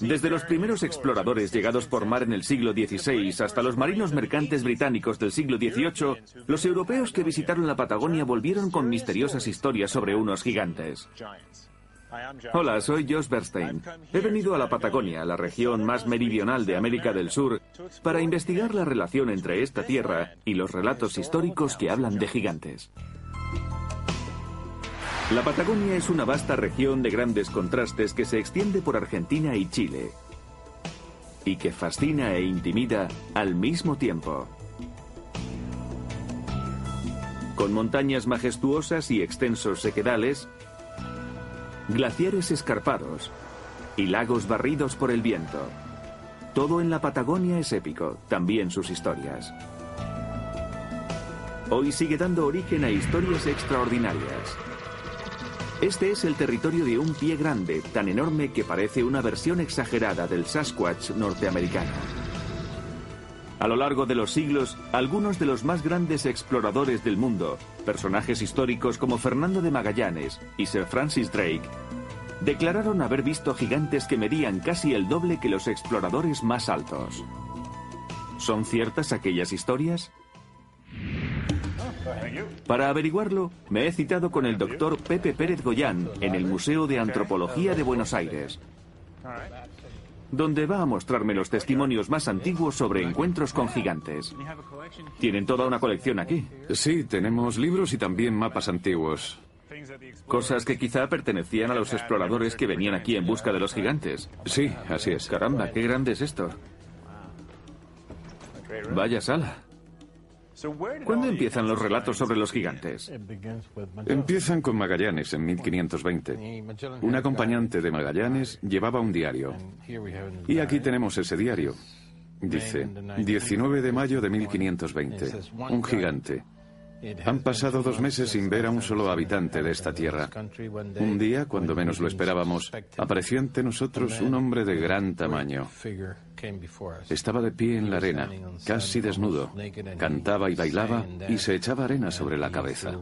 Desde los primeros exploradores llegados por mar en el siglo XVI hasta los marinos mercantes británicos del siglo XVIII, los europeos que visitaron la Patagonia volvieron con misteriosas historias sobre unos gigantes. Hola, soy Josh Bernstein. He venido a la Patagonia, la región más meridional de América del Sur, para investigar la relación entre esta tierra y los relatos históricos que hablan de gigantes. La Patagonia es una vasta región de grandes contrastes que se extiende por Argentina y Chile y que fascina e intimida al mismo tiempo. Con montañas majestuosas y extensos sequedales, glaciares escarpados y lagos barridos por el viento. Todo en la Patagonia es épico, también sus historias. Hoy sigue dando origen a historias extraordinarias. Este es el territorio de un pie grande, tan enorme que parece una versión exagerada del Sasquatch norteamericano. A lo largo de los siglos, algunos de los más grandes exploradores del mundo, personajes históricos como Fernando de Magallanes y Sir Francis Drake, declararon haber visto gigantes que medían casi el doble que los exploradores más altos. ¿Son ciertas aquellas historias? Para averiguarlo, me he citado con el doctor Pepe Pérez Goyán en el Museo de Antropología de Buenos Aires, donde va a mostrarme los testimonios más antiguos sobre encuentros con gigantes. Tienen toda una colección aquí. Sí, tenemos libros y también mapas antiguos. Cosas que quizá pertenecían a los exploradores que venían aquí en busca de los gigantes. Sí, así es. Caramba, qué grande es esto. Vaya sala. ¿Cuándo empiezan los relatos sobre los gigantes? Empiezan con Magallanes en 1520. Un acompañante de Magallanes llevaba un diario. Y aquí tenemos ese diario. Dice, 19 de mayo de 1520. Un gigante. Han pasado dos meses sin ver a un solo habitante de esta tierra. Un día, cuando menos lo esperábamos, apareció ante nosotros un hombre de gran tamaño. Estaba de pie en la arena, casi desnudo. Cantaba y bailaba y se echaba arena sobre la cabeza.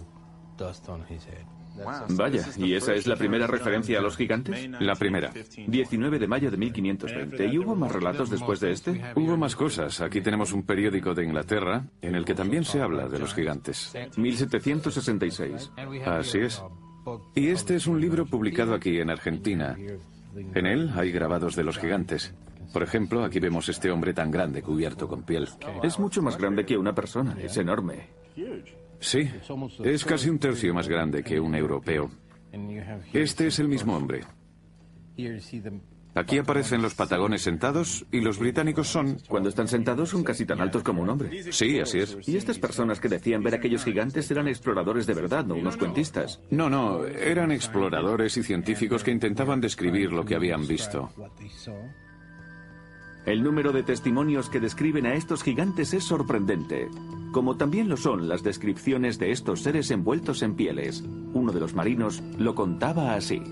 Vaya, ¿y esa es la primera referencia a los gigantes? La primera. 19 de mayo de 1520. ¿Y hubo más relatos después de este? Hubo más cosas. Aquí tenemos un periódico de Inglaterra en el que también se habla de los gigantes. 1766. Así es. Y este es un libro publicado aquí en Argentina. En él hay grabados de los gigantes. Por ejemplo, aquí vemos este hombre tan grande cubierto con piel. Es mucho más grande que una persona, es enorme. Sí, es casi un tercio más grande que un europeo. Este es el mismo hombre. Aquí aparecen los patagones sentados y los británicos son... Cuando están sentados son casi tan altos como un hombre. Sí, así es. Y estas personas que decían ver aquellos gigantes eran exploradores de verdad, no unos cuentistas. No, no, eran exploradores y científicos que intentaban describir lo que habían visto. El número de testimonios que describen a estos gigantes es sorprendente, como también lo son las descripciones de estos seres envueltos en pieles. Uno de los marinos lo contaba así.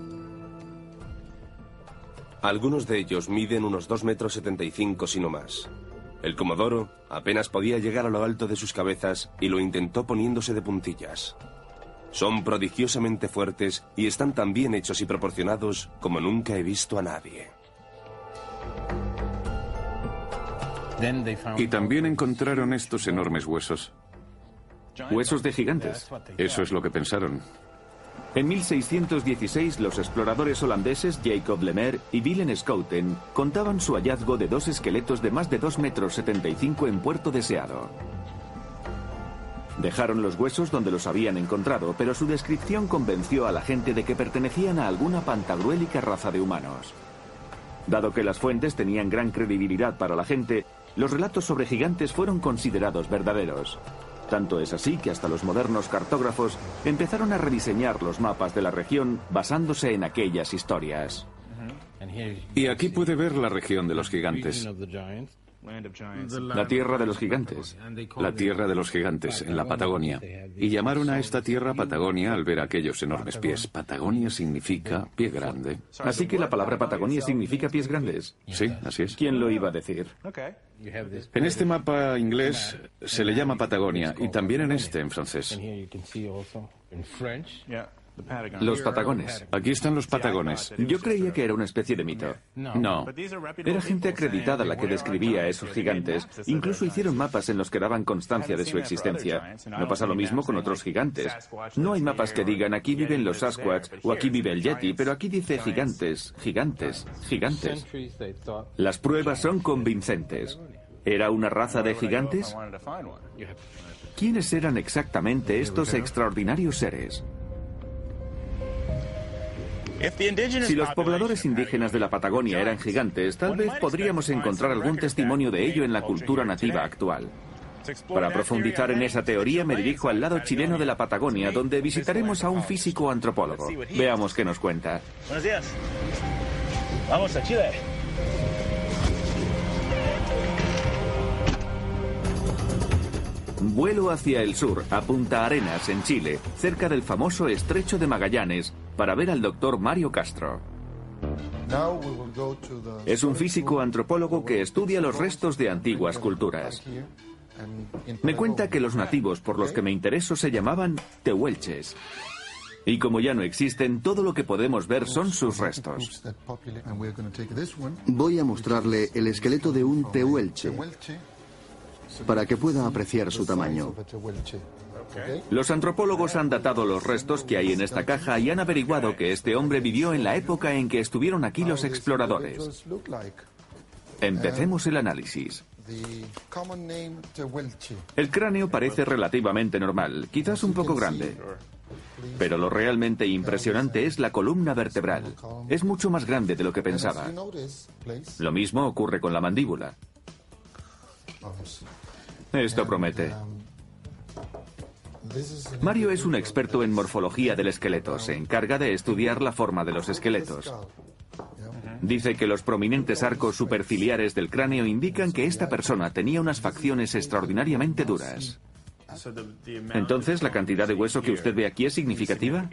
Algunos de ellos miden unos 2 metros 75 si no más. El comodoro apenas podía llegar a lo alto de sus cabezas y lo intentó poniéndose de puntillas. Son prodigiosamente fuertes y están tan bien hechos y proporcionados como nunca he visto a nadie. Y también encontraron estos enormes huesos. Huesos de gigantes. Eso es lo que pensaron. En 1616, los exploradores holandeses Jacob Lemer y Willem Schouten contaban su hallazgo de dos esqueletos de más de 2 metros 75 en Puerto Deseado. Dejaron los huesos donde los habían encontrado, pero su descripción convenció a la gente de que pertenecían a alguna pantagruélica raza de humanos. Dado que las fuentes tenían gran credibilidad para la gente, los relatos sobre gigantes fueron considerados verdaderos. Tanto es así que hasta los modernos cartógrafos empezaron a rediseñar los mapas de la región basándose en aquellas historias. Y aquí puede ver la región de los gigantes. La tierra de los gigantes. La tierra de los gigantes, en la Patagonia. Y llamaron a esta tierra Patagonia al ver aquellos enormes pies. Patagonia significa pie grande. Así que la palabra Patagonia significa pies grandes. Sí, así es. ¿Quién lo iba a decir? En este mapa inglés se le llama Patagonia y también en este en francés. Los patagones. Aquí están los patagones. Yo creía que era una especie de mito. No. Era gente acreditada la que describía a esos gigantes. Incluso hicieron mapas en los que daban constancia de su existencia. No pasa lo mismo con otros gigantes. No hay mapas que digan aquí viven los Sasquatch o aquí vive el Yeti, pero aquí dice gigantes, gigantes, gigantes. Las pruebas son convincentes. ¿Era una raza de gigantes? ¿Quiénes eran exactamente estos extraordinarios seres? Si los pobladores indígenas de la Patagonia eran gigantes, tal vez podríamos encontrar algún testimonio de ello en la cultura nativa actual. Para profundizar en esa teoría me dirijo al lado chileno de la Patagonia, donde visitaremos a un físico antropólogo. Veamos qué nos cuenta. Buenos días. Vamos a Chile. Vuelo hacia el sur, a Punta Arenas, en Chile, cerca del famoso Estrecho de Magallanes, para ver al doctor Mario Castro. Es un físico antropólogo que estudia los restos de antiguas culturas. Me cuenta que los nativos por los que me intereso se llamaban tehuelches. Y como ya no existen, todo lo que podemos ver son sus restos. Voy a mostrarle el esqueleto de un tehuelche para que pueda apreciar su tamaño. Los antropólogos han datado los restos que hay en esta caja y han averiguado que este hombre vivió en la época en que estuvieron aquí los exploradores. Empecemos el análisis. El cráneo parece relativamente normal, quizás un poco grande. Pero lo realmente impresionante es la columna vertebral. Es mucho más grande de lo que pensaba. Lo mismo ocurre con la mandíbula. Esto promete. Mario es un experto en morfología del esqueleto. Se encarga de estudiar la forma de los esqueletos. Dice que los prominentes arcos superciliares del cráneo indican que esta persona tenía unas facciones extraordinariamente duras. Entonces, ¿la cantidad de hueso que usted ve aquí es significativa?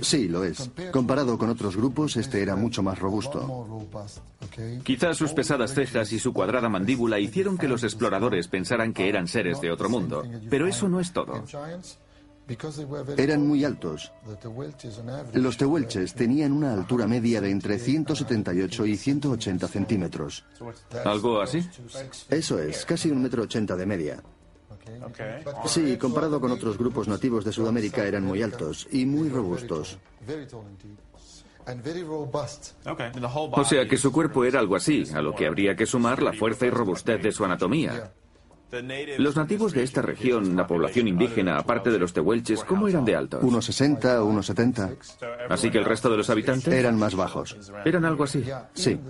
Sí, lo es. Comparado con otros grupos, este era mucho más robusto. Quizás sus pesadas cejas y su cuadrada mandíbula hicieron que los exploradores pensaran que eran seres de otro mundo. Pero eso no es todo. Eran muy altos. Los tehuelches tenían una altura media de entre 178 y 180 centímetros. ¿Algo así? Eso es, casi un metro ochenta de media. Sí, comparado con otros grupos nativos de Sudamérica eran muy altos y muy robustos. O sea que su cuerpo era algo así, a lo que habría que sumar la fuerza y robustez de su anatomía. Los nativos de esta región, la población indígena, aparte de los tehuelches, ¿cómo eran de altos? Unos 60, unos 70. Así que el resto de los habitantes eran más bajos. Eran algo así. Sí.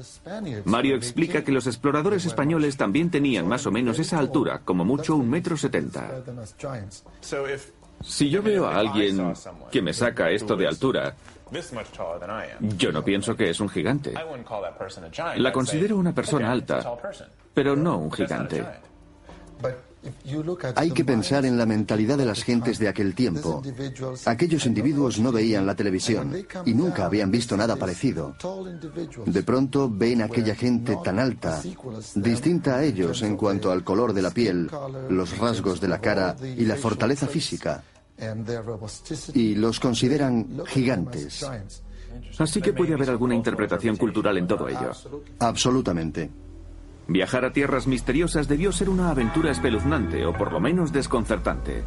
Mario explica que los exploradores españoles también tenían más o menos esa altura, como mucho un metro setenta. Si yo veo a alguien que me saca esto de altura, yo no pienso que es un gigante. La considero una persona alta, pero no un gigante. Hay que pensar en la mentalidad de las gentes de aquel tiempo. Aquellos individuos no veían la televisión y nunca habían visto nada parecido. De pronto ven aquella gente tan alta, distinta a ellos en cuanto al color de la piel, los rasgos de la cara y la fortaleza física. Y los consideran gigantes. Así que puede haber alguna interpretación cultural en todo ello. Absolutamente. Viajar a tierras misteriosas debió ser una aventura espeluznante o por lo menos desconcertante.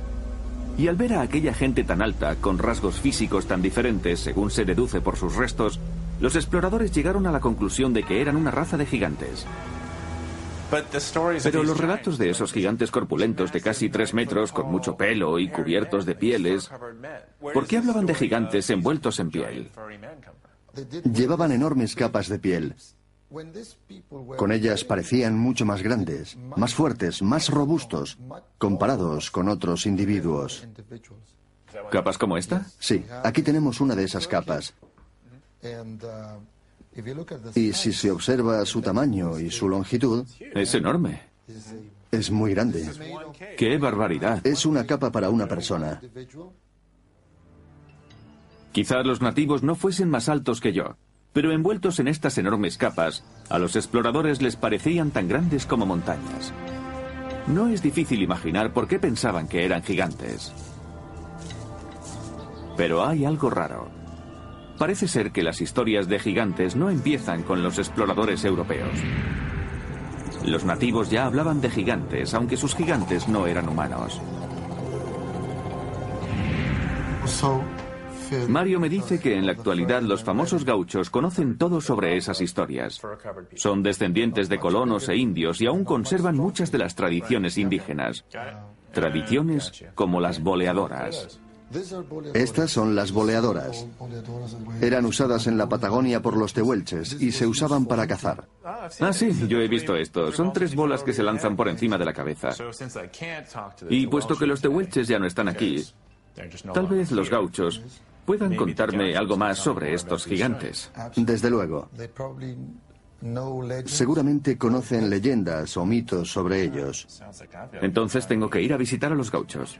Y al ver a aquella gente tan alta, con rasgos físicos tan diferentes según se deduce por sus restos, los exploradores llegaron a la conclusión de que eran una raza de gigantes. Pero los relatos de esos gigantes corpulentos de casi tres metros, con mucho pelo y cubiertos de pieles, ¿por qué hablaban de gigantes envueltos en piel? Llevaban enormes capas de piel. Con ellas parecían mucho más grandes, más fuertes, más robustos, comparados con otros individuos. ¿Capas como esta? Sí, aquí tenemos una de esas capas. Y si se observa su tamaño y su longitud, Es enorme. es muy grande. ¡Qué barbaridad! Es una capa para una persona. Quizás los nativos no fuesen más altos que yo, pero envueltos en estas enormes capas, a los exploradores les parecían tan grandes como montañas. No es difícil imaginar por qué pensaban que eran gigantes. Pero hay algo raro. Parece ser que las historias de gigantes no empiezan con los exploradores europeos. Los nativos ya hablaban de gigantes, aunque sus gigantes no eran humanos. Mario me dice que en la actualidad los famosos gauchos conocen todo sobre esas historias. Son descendientes de colonos e indios y aún conservan muchas de las tradiciones indígenas. Tradiciones como las boleadoras. Estas son las boleadoras. Eran usadas en la Patagonia por los tehuelches y se usaban para cazar. Ah, sí, yo he visto esto. Son tres bolas que se lanzan por encima de la cabeza. Y puesto que los tehuelches ya no están aquí, tal vez los gauchos puedan contarme algo más sobre estos gigantes. Desde luego. Seguramente conocen leyendas o mitos sobre ellos. Entonces tengo que ir a visitar a los gauchos.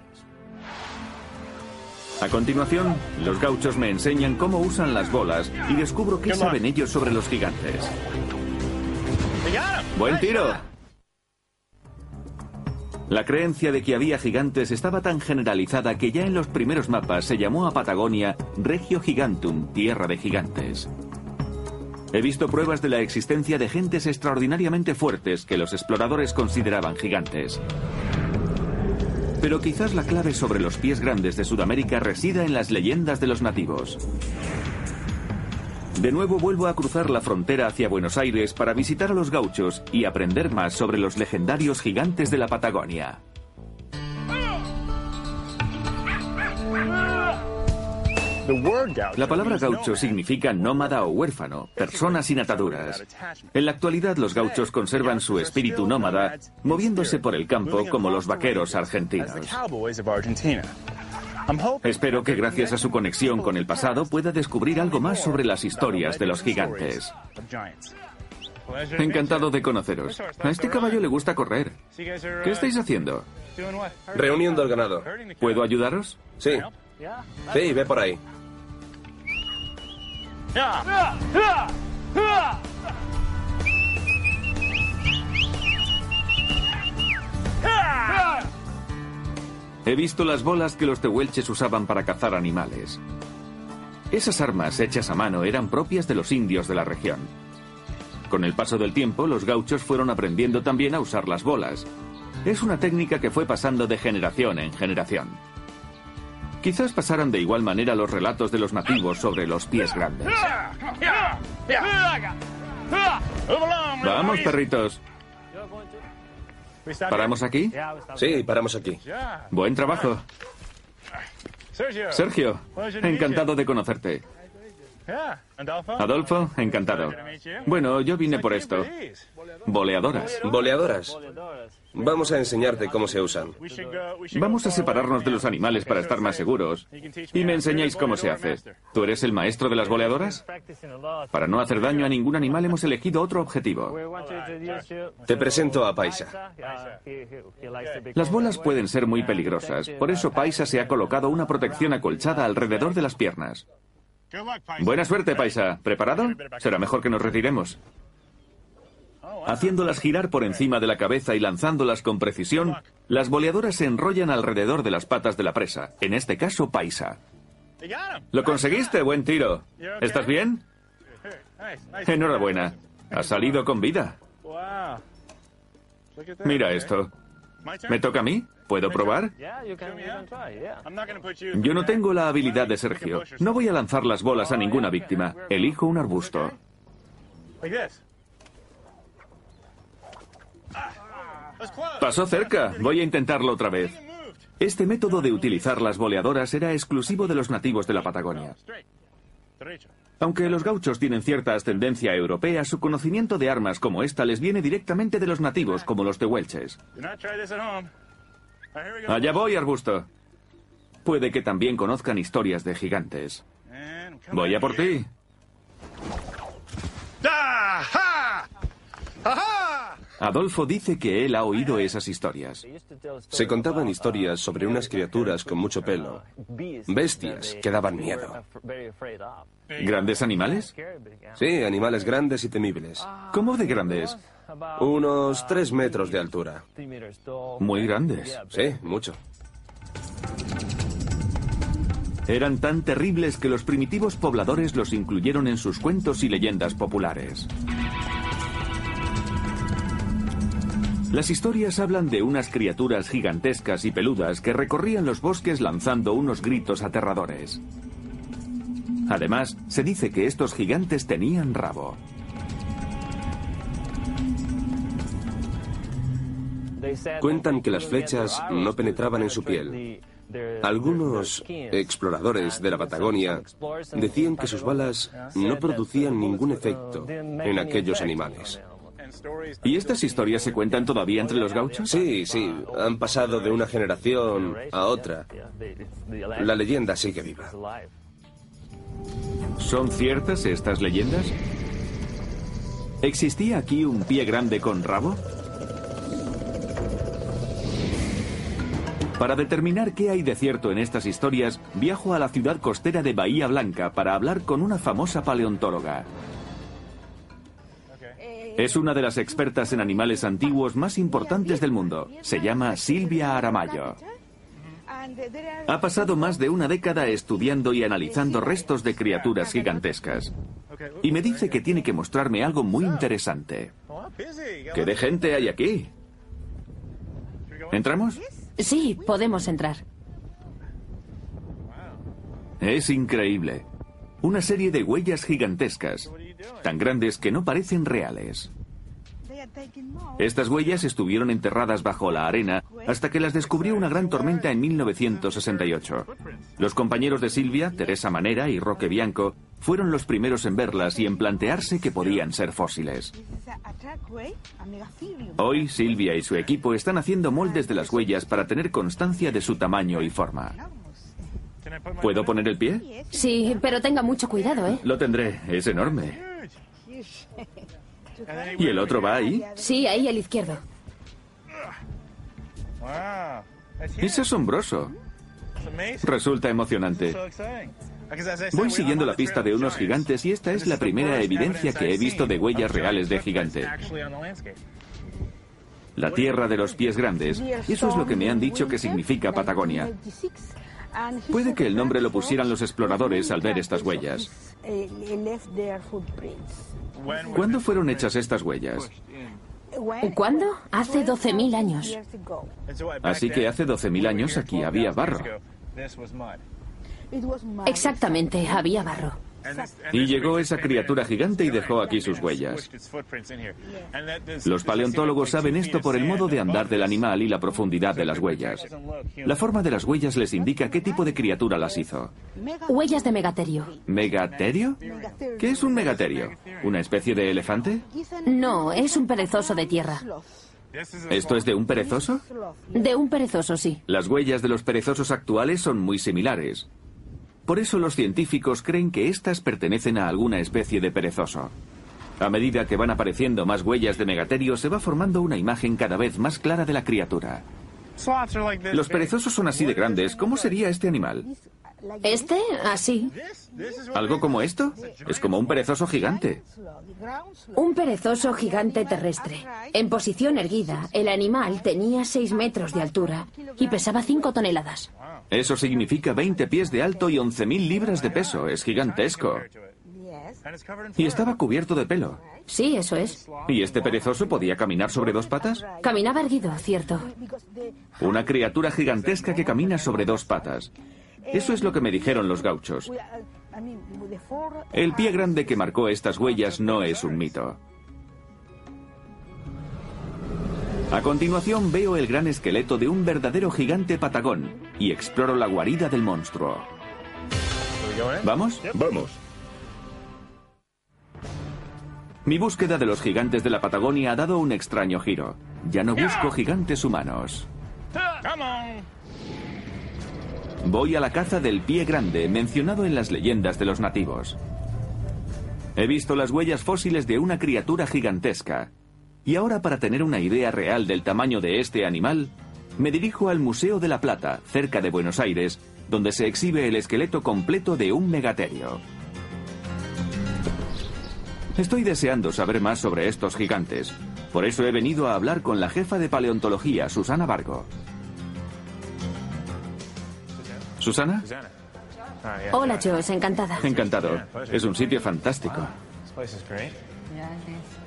A continuación, los gauchos me enseñan cómo usan las bolas y descubro qué saben ellos sobre los gigantes. ¡Buen tiro! La creencia de que había gigantes estaba tan generalizada que ya en los primeros mapas se llamó a Patagonia Regio Gigantum, tierra de gigantes. He visto pruebas de la existencia de gentes extraordinariamente fuertes que los exploradores consideraban gigantes. Pero quizás la clave sobre los pies grandes de Sudamérica resida en las leyendas de los nativos. De nuevo vuelvo a cruzar la frontera hacia Buenos Aires para visitar a los gauchos y aprender más sobre los legendarios gigantes de la Patagonia. La palabra gaucho significa nómada o huérfano, persona sin ataduras. En la actualidad los gauchos conservan su espíritu nómada, moviéndose por el campo como los vaqueros argentinos. Espero que gracias a su conexión con el pasado pueda descubrir algo más sobre las historias de los gigantes. Encantado de conoceros. A este caballo le gusta correr. ¿Qué estáis haciendo? Reuniendo el ganado. ¿Puedo ayudaros? Sí. Sí, ve por ahí. He visto las bolas que los tehuelches usaban para cazar animales. Esas armas hechas a mano eran propias de los indios de la región. Con el paso del tiempo, los gauchos fueron aprendiendo también a usar las bolas. Es una técnica que fue pasando de generación en generación. Quizás pasaran de igual manera los relatos de los nativos sobre los pies grandes. Vamos, perritos. ¿Paramos aquí? Sí, paramos aquí. Buen trabajo. Sergio, encantado de conocerte. Adolfo, encantado. Bueno, yo vine por esto. Boleadoras. Boleadoras. Vamos a enseñarte cómo se usan. Vamos a separarnos de los animales para estar más seguros. Y me enseñáis cómo se hace. ¿Tú eres el maestro de las boleadoras? Para no hacer daño a ningún animal hemos elegido otro objetivo. Te presento a Paisa. Las bolas pueden ser muy peligrosas. Por eso Paisa se ha colocado una protección acolchada alrededor de las piernas. Buena suerte, Paisa. ¿Preparado? Será mejor que nos retiremos. Haciéndolas girar por encima de la cabeza y lanzándolas con precisión, las boleadoras se enrollan alrededor de las patas de la presa, en este caso Paisa. Lo conseguiste, buen tiro. ¿Estás bien? Enhorabuena. Has salido con vida. Mira esto. ¿Me toca a mí? ¿Puedo probar? Yo no tengo la habilidad de Sergio. No voy a lanzar las bolas a ninguna víctima. Elijo un arbusto. Pasó cerca. Voy a intentarlo otra vez. Este método de utilizar las boleadoras era exclusivo de los nativos de la Patagonia. Aunque los gauchos tienen cierta ascendencia europea, su conocimiento de armas como esta les viene directamente de los nativos, como los tehuelches. Allá voy, arbusto. Puede que también conozcan historias de gigantes. Voy a por ti. Adolfo dice que él ha oído esas historias. Se contaban historias sobre unas criaturas con mucho pelo, bestias que daban miedo. ¿Grandes animales? Sí, animales grandes y temibles. ¿Cómo de grandes? Unos tres metros de altura. Muy grandes. Sí, mucho. Eran tan terribles que los primitivos pobladores los incluyeron en sus cuentos y leyendas populares. Las historias hablan de unas criaturas gigantescas y peludas que recorrían los bosques lanzando unos gritos aterradores. Además, se dice que estos gigantes tenían rabo. Cuentan que las flechas no penetraban en su piel. Algunos exploradores de la Patagonia decían que sus balas no producían ningún efecto en aquellos animales. ¿Y estas historias se cuentan todavía entre los gauchos? Sí, sí, han pasado de una generación a otra. La leyenda sigue viva. ¿Son ciertas estas leyendas? ¿Existía aquí un pie grande con rabo? Para determinar qué hay de cierto en estas historias, viajo a la ciudad costera de Bahía Blanca para hablar con una famosa paleontóloga. Es una de las expertas en animales antiguos más importantes del mundo. Se llama Silvia Aramayo. Ha pasado más de una década estudiando y analizando restos de criaturas gigantescas. Y me dice que tiene que mostrarme algo muy interesante. ¿Qué de gente hay aquí? ¿Entramos? Sí, podemos entrar. Es increíble. Una serie de huellas gigantescas, tan grandes que no parecen reales. Estas huellas estuvieron enterradas bajo la arena hasta que las descubrió una gran tormenta en 1968. Los compañeros de Silvia, Teresa Manera y Roque Bianco, fueron los primeros en verlas y en plantearse que podían ser fósiles. Hoy Silvia y su equipo están haciendo moldes de las huellas para tener constancia de su tamaño y forma. ¿Puedo poner el pie? Sí, pero tenga mucho cuidado, ¿eh? Lo tendré, es enorme. ¿Y el otro va ahí? Sí, ahí al izquierdo. Es asombroso. Resulta emocionante. Voy siguiendo la pista de unos gigantes y esta es la primera evidencia que he visto de huellas reales de gigante. La tierra de los pies grandes. Eso es lo que me han dicho que significa Patagonia. Puede que el nombre lo pusieran los exploradores al ver estas huellas. ¿Cuándo fueron hechas estas huellas? ¿Cuándo? Hace 12.000 años. Así que hace 12.000 años aquí había barro. Exactamente, había barro. Y llegó esa criatura gigante y dejó aquí sus huellas. Los paleontólogos saben esto por el modo de andar del animal y la profundidad de las huellas. La forma de las huellas les indica qué tipo de criatura las hizo. Huellas de megaterio. ¿Megaterio? ¿Qué es un megaterio? ¿Una especie de elefante? No, es un perezoso de tierra. ¿Esto es de un perezoso? De un perezoso, sí. Las huellas de los perezosos actuales son muy similares. Por eso los científicos creen que éstas pertenecen a alguna especie de perezoso. A medida que van apareciendo más huellas de megaterio, se va formando una imagen cada vez más clara de la criatura. Los perezosos son así de grandes. ¿Cómo sería este animal? ¿Este? Así. ¿Algo como esto? Es como un perezoso gigante. Un perezoso gigante terrestre. En posición erguida, el animal tenía 6 metros de altura y pesaba 5 toneladas. Eso significa 20 pies de alto y 11.000 libras de peso. Es gigantesco. Y estaba cubierto de pelo. Sí, eso es. ¿Y este perezoso podía caminar sobre dos patas? Caminaba erguido, cierto. Una criatura gigantesca que camina sobre dos patas. Eso es lo que me dijeron los gauchos. El pie grande que marcó estas huellas no es un mito. A continuación veo el gran esqueleto de un verdadero gigante patagón y exploro la guarida del monstruo. ¿Vamos? Vamos. Mi búsqueda de los gigantes de la Patagonia ha dado un extraño giro. Ya no busco gigantes humanos. Voy a la caza del pie grande mencionado en las leyendas de los nativos. He visto las huellas fósiles de una criatura gigantesca. Y ahora para tener una idea real del tamaño de este animal, me dirijo al Museo de la Plata, cerca de Buenos Aires, donde se exhibe el esqueleto completo de un megaterio. Estoy deseando saber más sobre estos gigantes. Por eso he venido a hablar con la jefa de paleontología, Susana Vargo. ¿Susana? Hola, Joe, encantada. Encantado. Es un sitio fantástico.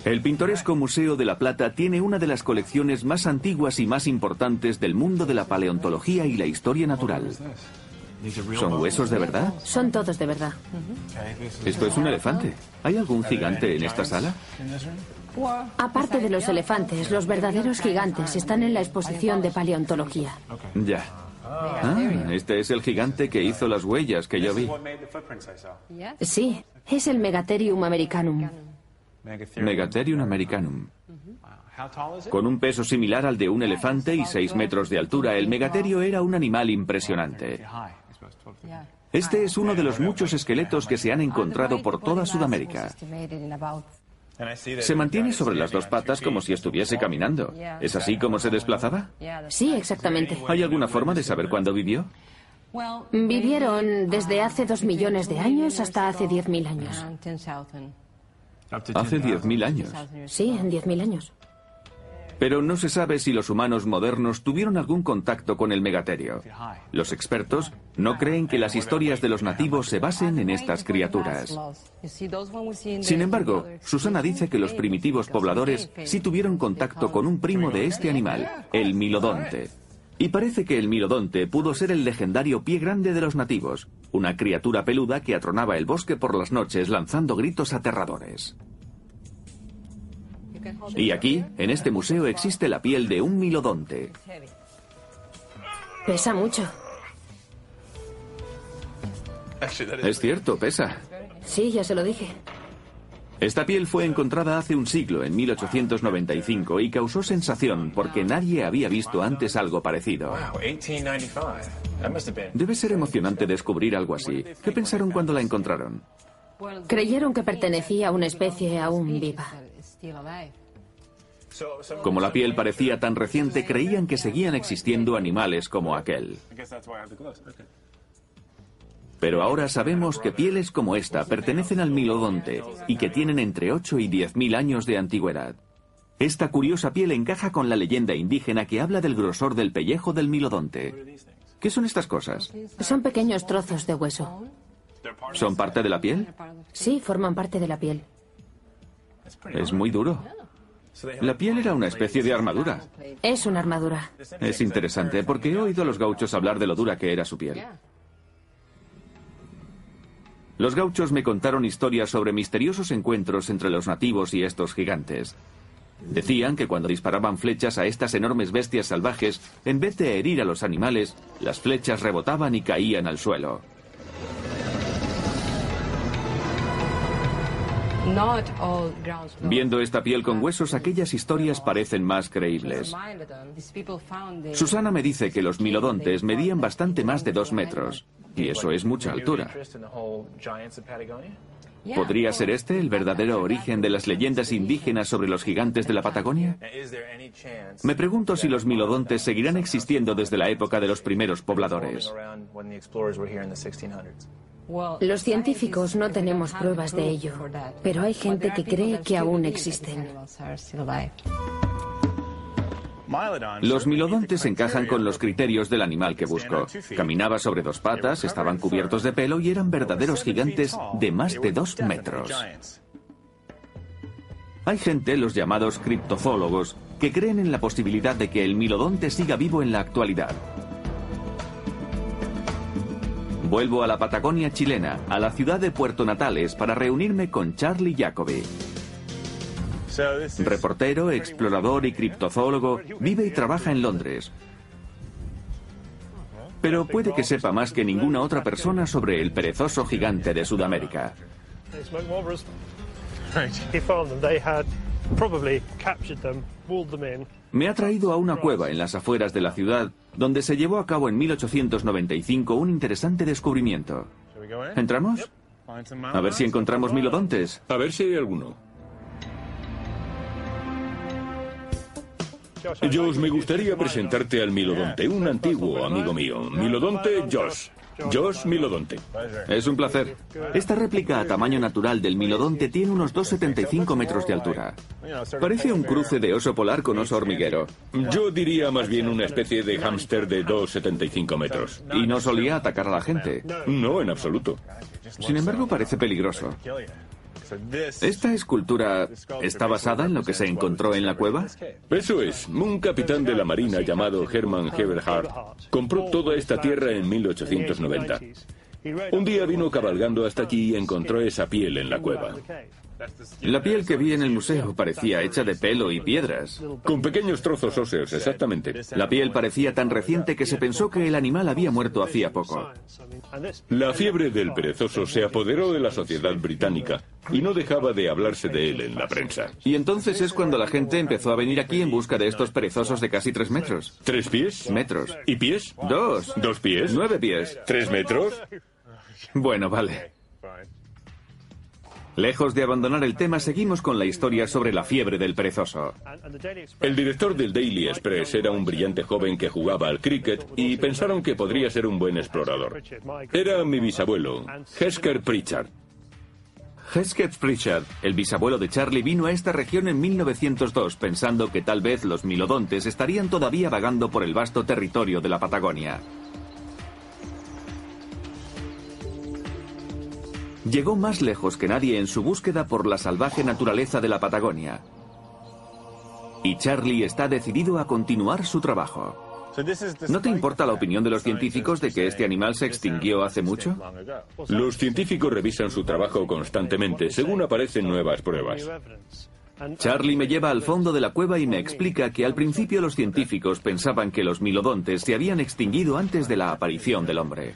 El pintoresco Museo de la Plata tiene una de las colecciones más antiguas y más importantes del mundo de la paleontología y la historia natural. ¿Son huesos de verdad? Son todos de verdad. Esto es un elefante. ¿Hay algún gigante en esta sala? Aparte de los elefantes, los verdaderos gigantes están en la exposición de paleontología. Ya. Ah, este es el gigante que hizo las huellas que yo vi. Sí, es el Megatherium americanum. Megatherium americanum. Con un peso similar al de un elefante y 6 metros de altura, el megaterio era un animal impresionante. Este es uno de los muchos esqueletos que se han encontrado por toda Sudamérica. Se mantiene sobre las dos patas como si estuviese caminando. ¿Es así como se desplazaba? Sí, exactamente. ¿Hay alguna forma de saber cuándo vivió? Vivieron desde hace dos millones de años hasta hace diez mil años. Hace diez mil años. Sí, en diez mil años. Pero no se sabe si los humanos modernos tuvieron algún contacto con el megaterio. Los expertos no creen que las historias de los nativos se basen en estas criaturas. Sin embargo, Susana dice que los primitivos pobladores sí tuvieron contacto con un primo de este animal, el milodonte. Y parece que el milodonte pudo ser el legendario pie grande de los nativos, una criatura peluda que atronaba el bosque por las noches lanzando gritos aterradores. Y aquí, en este museo, existe la piel de un milodonte. Pesa mucho. Es cierto, pesa. Sí, ya se lo dije. Esta piel fue encontrada hace un siglo, en 1895, y causó sensación porque nadie había visto antes algo parecido. Debe ser emocionante descubrir algo así. ¿Qué pensaron cuando la encontraron? Creyeron que pertenecía a una especie aún viva. Como la piel parecía tan reciente, creían que seguían existiendo animales como aquel. Pero ahora sabemos que pieles como esta pertenecen al milodonte y que tienen entre 8 y 10 mil años de antigüedad. Esta curiosa piel encaja con la leyenda indígena que habla del grosor del pellejo del milodonte. ¿Qué son estas cosas? Son pequeños trozos de hueso. ¿Son parte de la piel? Sí, forman parte de la piel. Es muy duro. La piel era una especie de armadura. Es una armadura. Es interesante porque he oído a los gauchos hablar de lo dura que era su piel. Los gauchos me contaron historias sobre misteriosos encuentros entre los nativos y estos gigantes. Decían que cuando disparaban flechas a estas enormes bestias salvajes, en vez de herir a los animales, las flechas rebotaban y caían al suelo. Viendo esta piel con huesos, aquellas historias parecen más creíbles. Susana me dice que los milodontes medían bastante más de dos metros, y eso es mucha altura. ¿Podría ser este el verdadero origen de las leyendas indígenas sobre los gigantes de la Patagonia? Me pregunto si los milodontes seguirán existiendo desde la época de los primeros pobladores. Los científicos no tenemos pruebas de ello, pero hay gente que cree que aún existen. Los milodontes encajan con los criterios del animal que busco. Caminaba sobre dos patas, estaban cubiertos de pelo y eran verdaderos gigantes de más de dos metros. Hay gente, los llamados criptofólogos, que creen en la posibilidad de que el milodonte siga vivo en la actualidad. Vuelvo a la Patagonia chilena, a la ciudad de Puerto Natales, para reunirme con Charlie Jacobi. Reportero, explorador y criptozoólogo, vive y trabaja en Londres. Pero puede que sepa más que ninguna otra persona sobre el perezoso gigante de Sudamérica. Me ha traído a una cueva en las afueras de la ciudad, donde se llevó a cabo en 1895 un interesante descubrimiento. ¿Entramos? A ver si encontramos milodontes. A ver si hay alguno. Josh, me gustaría presentarte al Milodonte, un antiguo amigo mío. Milodonte Josh. Josh Milodonte. Es un placer. Esta réplica a tamaño natural del Milodonte tiene unos 2,75 metros de altura. Parece un cruce de oso polar con oso hormiguero. Yo diría más bien una especie de hámster de 2,75 metros. Y no solía atacar a la gente. No, en absoluto. Sin embargo, parece peligroso. ¿Esta escultura está basada en lo que se encontró en la cueva? Eso es. Un capitán de la Marina llamado Hermann Eberhard compró toda esta tierra en 1890. Un día vino cabalgando hasta aquí y encontró esa piel en la cueva. La piel que vi en el museo parecía hecha de pelo y piedras. Con pequeños trozos óseos, exactamente. La piel parecía tan reciente que se pensó que el animal había muerto hacía poco. La fiebre del perezoso se apoderó de la sociedad británica y no dejaba de hablarse de él en la prensa. Y entonces es cuando la gente empezó a venir aquí en busca de estos perezosos de casi tres metros. ¿Tres pies? Metros. ¿Y pies? Dos. ¿Dos pies? Nueve pies. ¿Tres metros? Bueno, vale. Lejos de abandonar el tema, seguimos con la historia sobre la fiebre del perezoso. El director del Daily Express era un brillante joven que jugaba al cricket y pensaron que podría ser un buen explorador. Era mi bisabuelo, Hesker Pritchard. Hesker Pritchard, el bisabuelo de Charlie, vino a esta región en 1902 pensando que tal vez los milodontes estarían todavía vagando por el vasto territorio de la Patagonia. Llegó más lejos que nadie en su búsqueda por la salvaje naturaleza de la Patagonia. Y Charlie está decidido a continuar su trabajo. ¿No te importa la opinión de los científicos de que este animal se extinguió hace mucho? Los científicos revisan su trabajo constantemente según aparecen nuevas pruebas. Charlie me lleva al fondo de la cueva y me explica que al principio los científicos pensaban que los milodontes se habían extinguido antes de la aparición del hombre.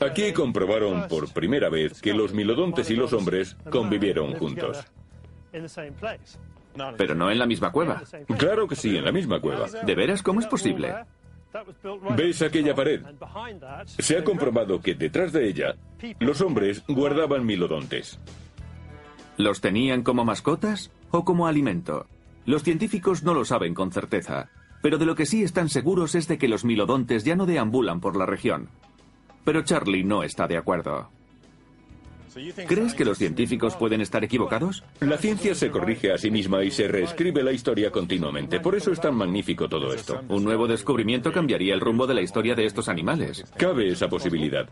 Aquí comprobaron por primera vez que los milodontes y los hombres convivieron juntos. Pero no en la misma cueva. Claro que sí, en la misma cueva. ¿De veras cómo es posible? ¿Ves aquella pared? Se ha comprobado que detrás de ella los hombres guardaban milodontes. ¿Los tenían como mascotas o como alimento? Los científicos no lo saben con certeza, pero de lo que sí están seguros es de que los milodontes ya no deambulan por la región. Pero Charlie no está de acuerdo. ¿Crees que los científicos pueden estar equivocados? La ciencia se corrige a sí misma y se reescribe la historia continuamente. Por eso es tan magnífico todo esto. Un nuevo descubrimiento cambiaría el rumbo de la historia de estos animales. Cabe esa posibilidad.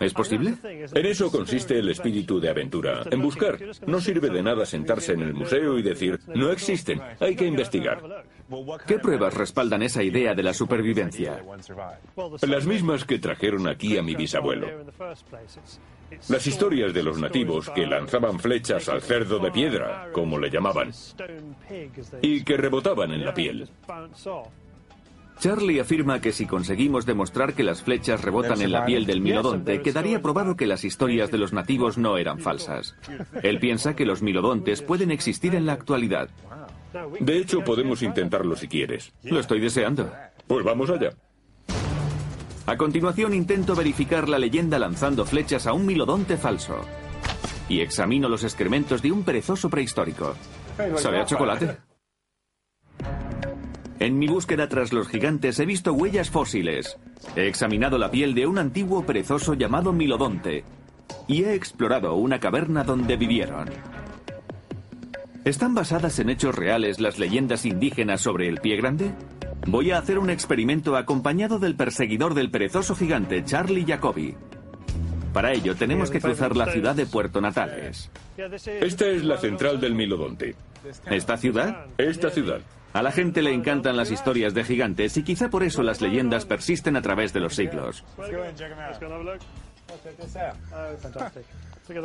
¿Es posible? En eso consiste el espíritu de aventura, en buscar. No sirve de nada sentarse en el museo y decir, no existen, hay que investigar. ¿Qué pruebas respaldan esa idea de la supervivencia? Las mismas que trajeron aquí a mi bisabuelo. Las historias de los nativos que lanzaban flechas al cerdo de piedra, como le llamaban, y que rebotaban en la piel. Charlie afirma que si conseguimos demostrar que las flechas rebotan en la piel del milodonte, quedaría probado que las historias de los nativos no eran falsas. Él piensa que los milodontes pueden existir en la actualidad. De hecho, podemos intentarlo si quieres. Lo estoy deseando. Pues vamos allá. A continuación intento verificar la leyenda lanzando flechas a un milodonte falso. Y examino los excrementos de un perezoso prehistórico. ¿Sabe a chocolate? En mi búsqueda tras los gigantes he visto huellas fósiles. He examinado la piel de un antiguo perezoso llamado Milodonte. Y he explorado una caverna donde vivieron. ¿Están basadas en hechos reales las leyendas indígenas sobre el pie grande? Voy a hacer un experimento acompañado del perseguidor del perezoso gigante, Charlie Jacobi. Para ello tenemos que cruzar la ciudad de Puerto Natales. Esta es la central del Milodonte. ¿Esta ciudad? Esta ciudad. A la gente le encantan las historias de gigantes y quizá por eso las leyendas persisten a través de los siglos.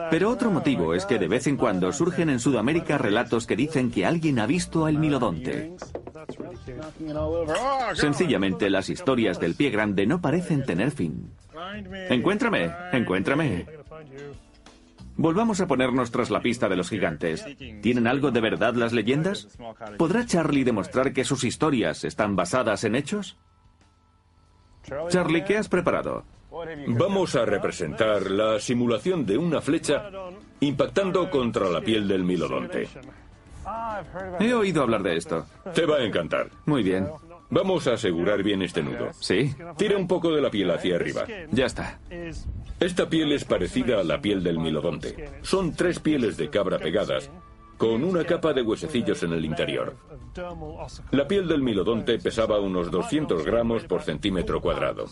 Pero otro motivo es que de vez en cuando surgen en Sudamérica relatos que dicen que alguien ha visto al milodonte. Sencillamente las historias del pie grande no parecen tener fin. Encuéntrame, encuéntrame. Volvamos a ponernos tras la pista de los gigantes. ¿Tienen algo de verdad las leyendas? ¿Podrá Charlie demostrar que sus historias están basadas en hechos? Charlie, ¿qué has preparado? Vamos a representar la simulación de una flecha impactando contra la piel del milodonte. He oído hablar de esto. Te va a encantar. Muy bien. Vamos a asegurar bien este nudo. Sí. Tira un poco de la piel hacia arriba. Ya está. Esta piel es parecida a la piel del milodonte. Son tres pieles de cabra pegadas, con una capa de huesecillos en el interior. La piel del milodonte pesaba unos 200 gramos por centímetro cuadrado.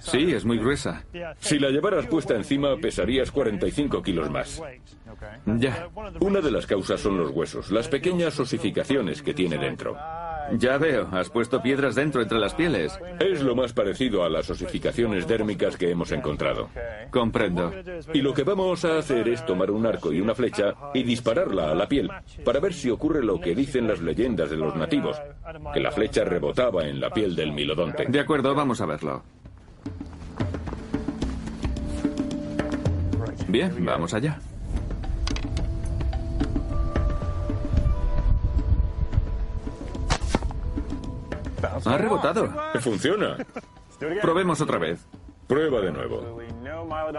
Sí, es muy gruesa. Si la llevaras puesta encima, pesarías 45 kilos más. Ya. Una de las causas son los huesos, las pequeñas osificaciones que tiene dentro. Ya veo, has puesto piedras dentro entre las pieles. Es lo más parecido a las osificaciones dérmicas que hemos encontrado. Comprendo. Y lo que vamos a hacer es tomar un arco y una flecha y dispararla a la piel para ver si ocurre lo que dicen las leyendas de los nativos, que la flecha rebotaba en la piel del milodonte. De acuerdo, vamos a verlo. Bien, vamos allá. Ha rebotado. Funciona. Probemos otra vez. Prueba de nuevo.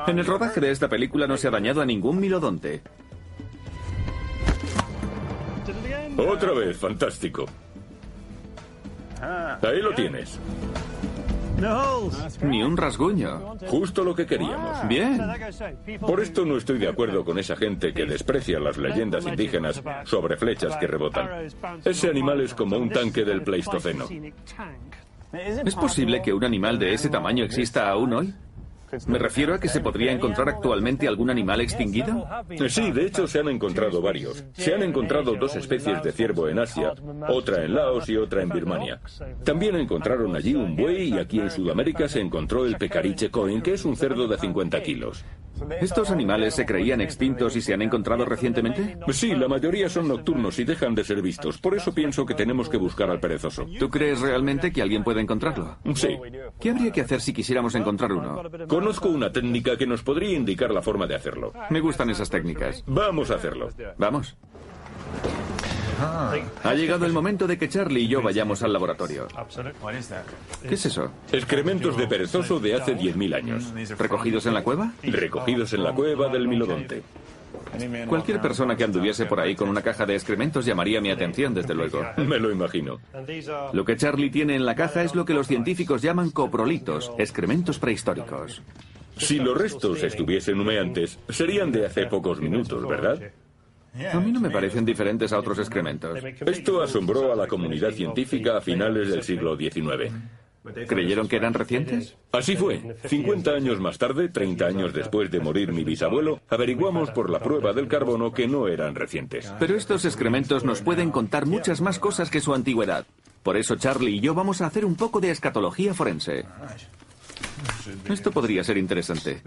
En el rodaje de esta película no se ha dañado a ningún milodonte. Otra vez, fantástico. Ahí lo tienes. Ni un rasguño. Justo lo que queríamos. Bien. Por esto no estoy de acuerdo con esa gente que desprecia las leyendas indígenas sobre flechas que rebotan. Ese animal es como un tanque del Pleistoceno. ¿Es posible que un animal de ese tamaño exista aún hoy? Me refiero a que se podría encontrar actualmente algún animal extinguido. Sí, de hecho se han encontrado varios. Se han encontrado dos especies de ciervo en Asia, otra en Laos y otra en Birmania. También encontraron allí un buey y aquí en Sudamérica se encontró el pecariche coin, que es un cerdo de 50 kilos. ¿Estos animales se creían extintos y se han encontrado recientemente? Sí, la mayoría son nocturnos y dejan de ser vistos. Por eso pienso que tenemos que buscar al perezoso. ¿Tú crees realmente que alguien puede encontrarlo? Sí. ¿Qué habría que hacer si quisiéramos encontrar uno? Conozco una técnica que nos podría indicar la forma de hacerlo. Me gustan esas técnicas. Vamos a hacerlo. Vamos. Ha llegado el momento de que Charlie y yo vayamos al laboratorio. ¿Qué es eso? Excrementos de perezoso de hace 10.000 años. ¿Recogidos en la cueva? Recogidos en la cueva del Milodonte. Cualquier persona que anduviese por ahí con una caja de excrementos llamaría mi atención, desde luego. Me lo imagino. Lo que Charlie tiene en la caja es lo que los científicos llaman coprolitos, excrementos prehistóricos. Si los restos estuviesen humeantes, serían de hace pocos minutos, ¿verdad? A mí no me parecen diferentes a otros excrementos. Esto asombró a la comunidad científica a finales del siglo XIX. ¿Creyeron que eran recientes? Así fue. 50 años más tarde, 30 años después de morir mi bisabuelo, averiguamos por la prueba del carbono que no eran recientes. Pero estos excrementos nos pueden contar muchas más cosas que su antigüedad. Por eso Charlie y yo vamos a hacer un poco de escatología forense. Esto podría ser interesante.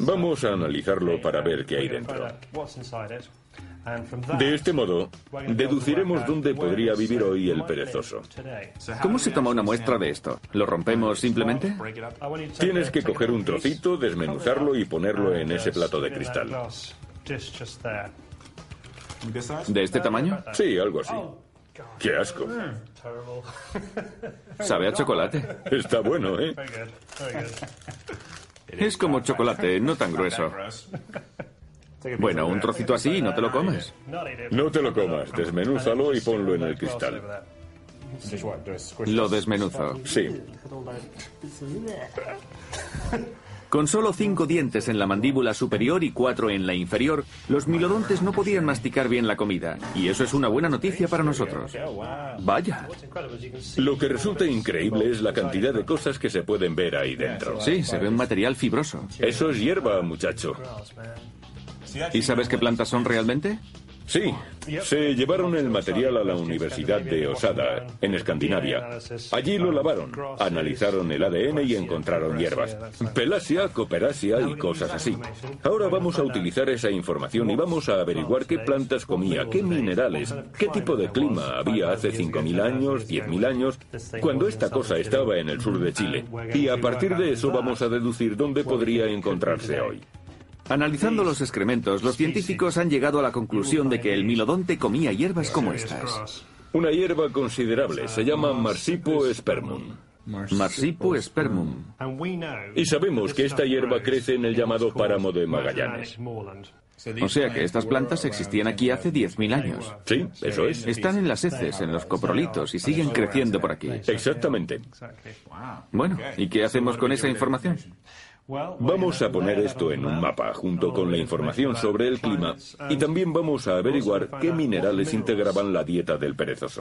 Vamos a analizarlo para ver qué hay dentro. De este modo, deduciremos dónde podría vivir hoy el perezoso. ¿Cómo se toma una muestra de esto? ¿Lo rompemos simplemente? Tienes que coger un trocito, desmenuzarlo y ponerlo en ese plato de cristal. ¿De este tamaño? Sí, algo así. ¡Qué asco! Sabe a chocolate. Está bueno, ¿eh? Es como chocolate, no tan grueso. Bueno, un trocito así y no te lo comes. No te lo comas, desmenúzalo y ponlo en el cristal. Lo desmenuzo. Sí. Con solo cinco dientes en la mandíbula superior y cuatro en la inferior, los milodontes no podían masticar bien la comida. Y eso es una buena noticia para nosotros. Vaya. Lo que resulta increíble es la cantidad de cosas que se pueden ver ahí dentro. Sí, se ve un material fibroso. Eso es hierba, muchacho. ¿Y sabes qué plantas son realmente? Sí, se llevaron el material a la Universidad de Osada, en Escandinavia. Allí lo lavaron, analizaron el ADN y encontraron hierbas. Pelasia, coperasia y cosas así. Ahora vamos a utilizar esa información y vamos a averiguar qué plantas comía, qué minerales, qué tipo de clima había hace 5.000 años, 10.000 años, cuando esta cosa estaba en el sur de Chile. Y a partir de eso vamos a deducir dónde podría encontrarse hoy. Analizando los excrementos, los científicos han llegado a la conclusión de que el milodonte comía hierbas como estas. Una hierba considerable, se llama Marsipo spermum. Marsipo spermum. Y sabemos que esta hierba crece en el llamado páramo de Magallanes. O sea que estas plantas existían aquí hace 10.000 años. Sí, eso es. Están en las heces, en los coprolitos y siguen creciendo por aquí. Exactamente. Bueno, ¿y qué hacemos con esa información? Vamos a poner esto en un mapa junto con la información sobre el clima y también vamos a averiguar qué minerales integraban la dieta del perezoso.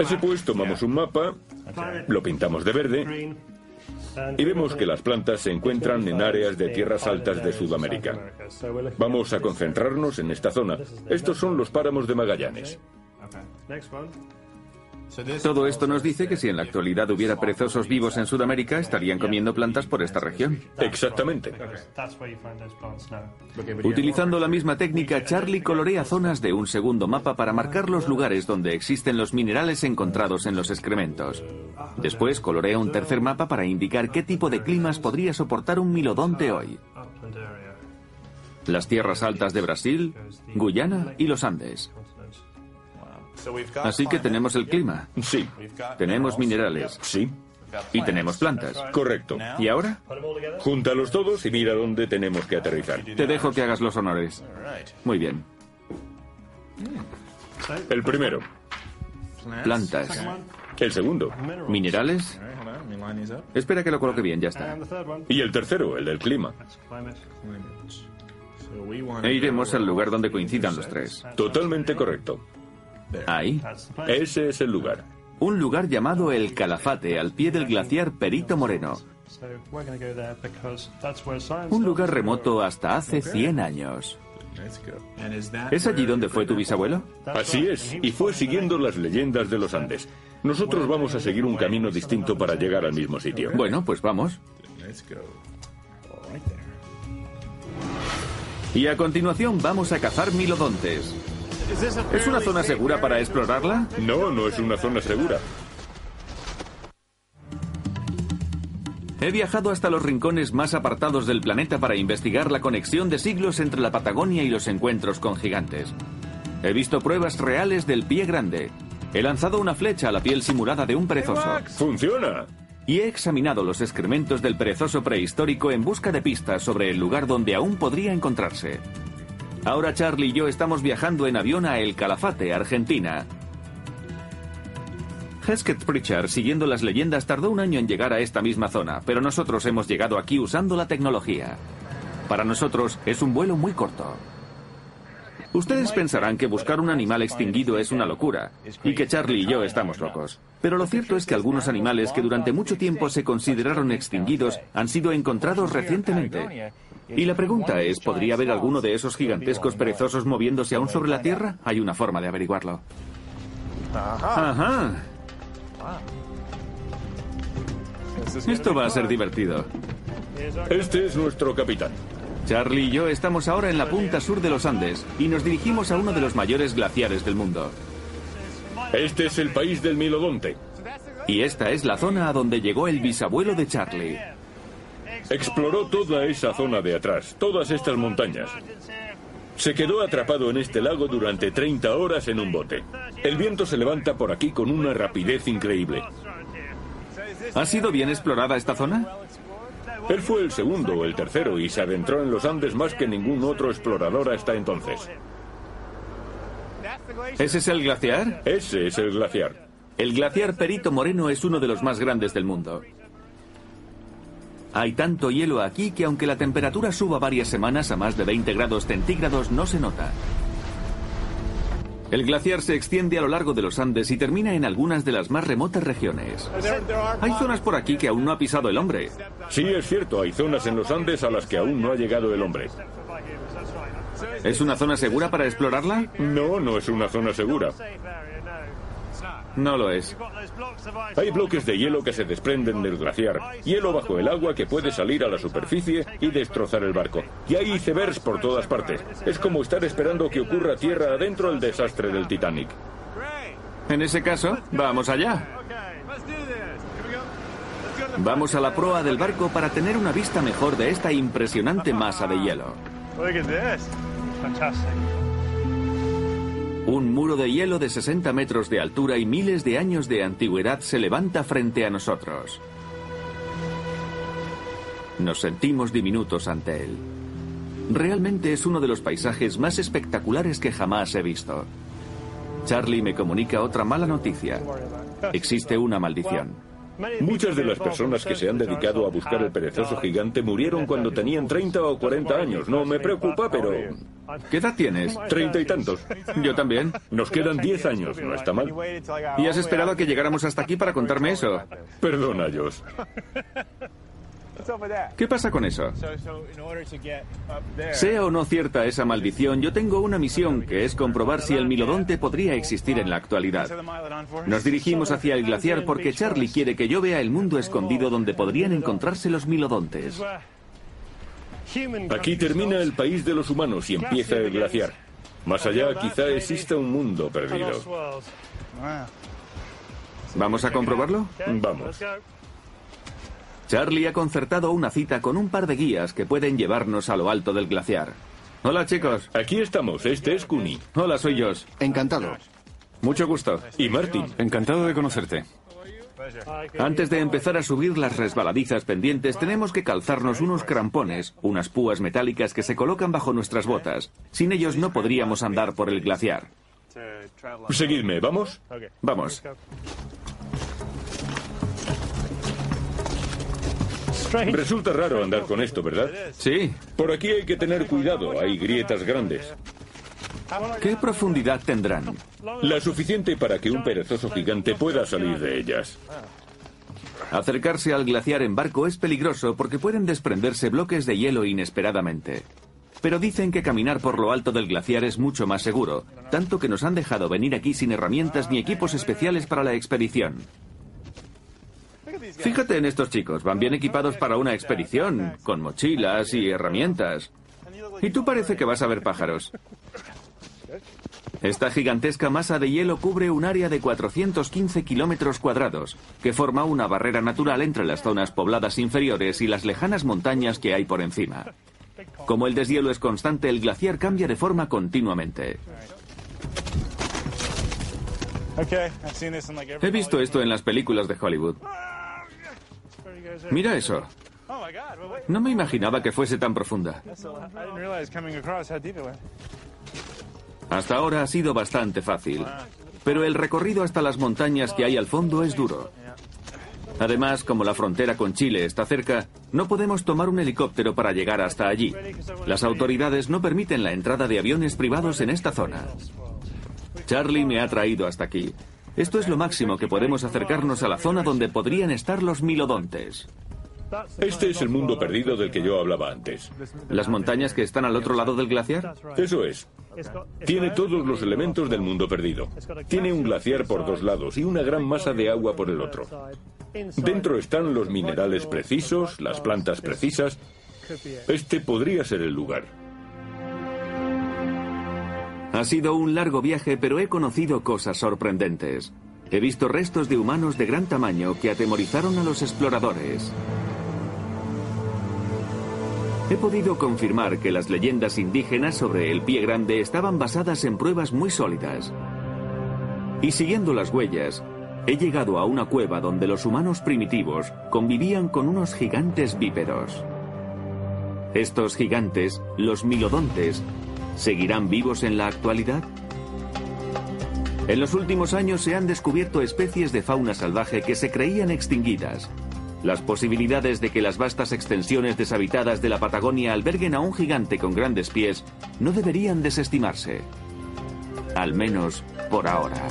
Así pues, tomamos un mapa, lo pintamos de verde y vemos que las plantas se encuentran en áreas de tierras altas de Sudamérica. Vamos a concentrarnos en esta zona. Estos son los páramos de Magallanes. Todo esto nos dice que si en la actualidad hubiera perezosos vivos en Sudamérica, estarían comiendo plantas por esta región. Exactamente. Utilizando la misma técnica, Charlie colorea zonas de un segundo mapa para marcar los lugares donde existen los minerales encontrados en los excrementos. Después colorea un tercer mapa para indicar qué tipo de climas podría soportar un milodonte hoy. Las tierras altas de Brasil, Guyana y los Andes. Así que tenemos el clima. Sí. Tenemos minerales. Sí. Y tenemos plantas. Correcto. ¿Y ahora? Júntalos todos y mira dónde tenemos que aterrizar. Te dejo que hagas los honores. Muy bien. El primero. Plantas. El segundo. Minerales. Espera que lo coloque bien, ya está. Y el tercero, el del clima. E iremos al lugar donde coincidan los tres. Totalmente correcto. Ahí. Ese es el lugar. Un lugar llamado El Calafate, al pie del glaciar Perito Moreno. Un lugar remoto hasta hace 100 años. ¿Es allí donde fue tu bisabuelo? Así es, y fue siguiendo las leyendas de los Andes. Nosotros vamos a seguir un camino distinto para llegar al mismo sitio. Bueno, pues vamos. Y a continuación vamos a cazar milodontes. ¿Es una zona segura para explorarla? No, no es una zona segura. He viajado hasta los rincones más apartados del planeta para investigar la conexión de siglos entre la Patagonia y los encuentros con gigantes. He visto pruebas reales del pie grande. He lanzado una flecha a la piel simulada de un perezoso. ¡Funciona! Y he examinado los excrementos del perezoso prehistórico en busca de pistas sobre el lugar donde aún podría encontrarse. Ahora Charlie y yo estamos viajando en avión a El Calafate, Argentina. Hesketh Pritchard, siguiendo las leyendas, tardó un año en llegar a esta misma zona, pero nosotros hemos llegado aquí usando la tecnología. Para nosotros es un vuelo muy corto. Ustedes pensarán que buscar un animal extinguido es una locura y que Charlie y yo estamos locos. Pero lo cierto es que algunos animales que durante mucho tiempo se consideraron extinguidos han sido encontrados recientemente. Y la pregunta es, ¿podría haber alguno de esos gigantescos perezosos moviéndose aún sobre la Tierra? Hay una forma de averiguarlo. Ajá. Esto va a ser divertido. Este es nuestro capitán. Charlie y yo estamos ahora en la punta sur de los Andes y nos dirigimos a uno de los mayores glaciares del mundo. Este es el país del Milodonte. Y esta es la zona a donde llegó el bisabuelo de Charlie. Exploró toda esa zona de atrás, todas estas montañas. Se quedó atrapado en este lago durante 30 horas en un bote. El viento se levanta por aquí con una rapidez increíble. ¿Ha sido bien explorada esta zona? Él fue el segundo o el tercero y se adentró en los Andes más que ningún otro explorador hasta entonces. ¿Ese es el glaciar? Ese es el glaciar. El glaciar Perito Moreno es uno de los más grandes del mundo. Hay tanto hielo aquí que aunque la temperatura suba varias semanas a más de 20 grados centígrados no se nota. El glaciar se extiende a lo largo de los Andes y termina en algunas de las más remotas regiones. Hay zonas por aquí que aún no ha pisado el hombre. Sí, es cierto, hay zonas en los Andes a las que aún no ha llegado el hombre. ¿Es una zona segura para explorarla? No, no es una zona segura. No lo es. Hay bloques de hielo que se desprenden del glaciar, hielo bajo el agua que puede salir a la superficie y destrozar el barco. Y hay icebergs por todas partes. Es como estar esperando que ocurra tierra adentro el desastre del Titanic. En ese caso, vamos allá. Vamos a la proa del barco para tener una vista mejor de esta impresionante masa de hielo. Un muro de hielo de 60 metros de altura y miles de años de antigüedad se levanta frente a nosotros. Nos sentimos diminutos ante él. Realmente es uno de los paisajes más espectaculares que jamás he visto. Charlie me comunica otra mala noticia. Existe una maldición. Muchas de las personas que se han dedicado a buscar el perezoso gigante murieron cuando tenían 30 o 40 años. No me preocupa, pero... ¿Qué edad tienes? Treinta y tantos. Yo también. Nos quedan 10 años, no está mal. ¿Y has esperado a que llegáramos hasta aquí para contarme eso? Perdona, Josh. ¿Qué pasa con eso? Sea o no cierta esa maldición, yo tengo una misión que es comprobar si el milodonte podría existir en la actualidad. Nos dirigimos hacia el glaciar porque Charlie quiere que yo vea el mundo escondido donde podrían encontrarse los milodontes. Aquí termina el país de los humanos y empieza el glaciar. Más allá quizá exista un mundo perdido. ¿Vamos a comprobarlo? Vamos. Charlie ha concertado una cita con un par de guías que pueden llevarnos a lo alto del glaciar. Hola chicos. Aquí estamos, este es Kuni. Hola, soy Josh. Encantado. Mucho gusto. Y Martin. Encantado de conocerte. Antes de empezar a subir las resbaladizas pendientes, tenemos que calzarnos unos crampones, unas púas metálicas que se colocan bajo nuestras botas. Sin ellos no podríamos andar por el glaciar. Seguidme, ¿vamos? Vamos. Resulta raro andar con esto, ¿verdad? Sí. Por aquí hay que tener cuidado, hay grietas grandes. ¿Qué profundidad tendrán? La suficiente para que un perezoso gigante pueda salir de ellas. Acercarse al glaciar en barco es peligroso porque pueden desprenderse bloques de hielo inesperadamente. Pero dicen que caminar por lo alto del glaciar es mucho más seguro, tanto que nos han dejado venir aquí sin herramientas ni equipos especiales para la expedición. Fíjate en estos chicos, van bien equipados para una expedición, con mochilas y herramientas. Y tú parece que vas a ver pájaros. Esta gigantesca masa de hielo cubre un área de 415 kilómetros cuadrados, que forma una barrera natural entre las zonas pobladas inferiores y las lejanas montañas que hay por encima. Como el deshielo es constante, el glaciar cambia de forma continuamente. He visto esto en las películas de Hollywood. Mira eso. No me imaginaba que fuese tan profunda. Hasta ahora ha sido bastante fácil, pero el recorrido hasta las montañas que hay al fondo es duro. Además, como la frontera con Chile está cerca, no podemos tomar un helicóptero para llegar hasta allí. Las autoridades no permiten la entrada de aviones privados en esta zona. Charlie me ha traído hasta aquí. Esto es lo máximo que podemos acercarnos a la zona donde podrían estar los milodontes. Este es el mundo perdido del que yo hablaba antes. ¿Las montañas que están al otro lado del glaciar? Eso es. Tiene todos los elementos del mundo perdido. Tiene un glaciar por dos lados y una gran masa de agua por el otro. Dentro están los minerales precisos, las plantas precisas. Este podría ser el lugar. Ha sido un largo viaje, pero he conocido cosas sorprendentes. He visto restos de humanos de gran tamaño que atemorizaron a los exploradores. He podido confirmar que las leyendas indígenas sobre el pie grande estaban basadas en pruebas muy sólidas. Y siguiendo las huellas, he llegado a una cueva donde los humanos primitivos convivían con unos gigantes bípedos. Estos gigantes, los milodontes, ¿seguirán vivos en la actualidad? En los últimos años se han descubierto especies de fauna salvaje que se creían extinguidas, las posibilidades de que las vastas extensiones deshabitadas de la Patagonia alberguen a un gigante con grandes pies no deberían desestimarse. Al menos por ahora.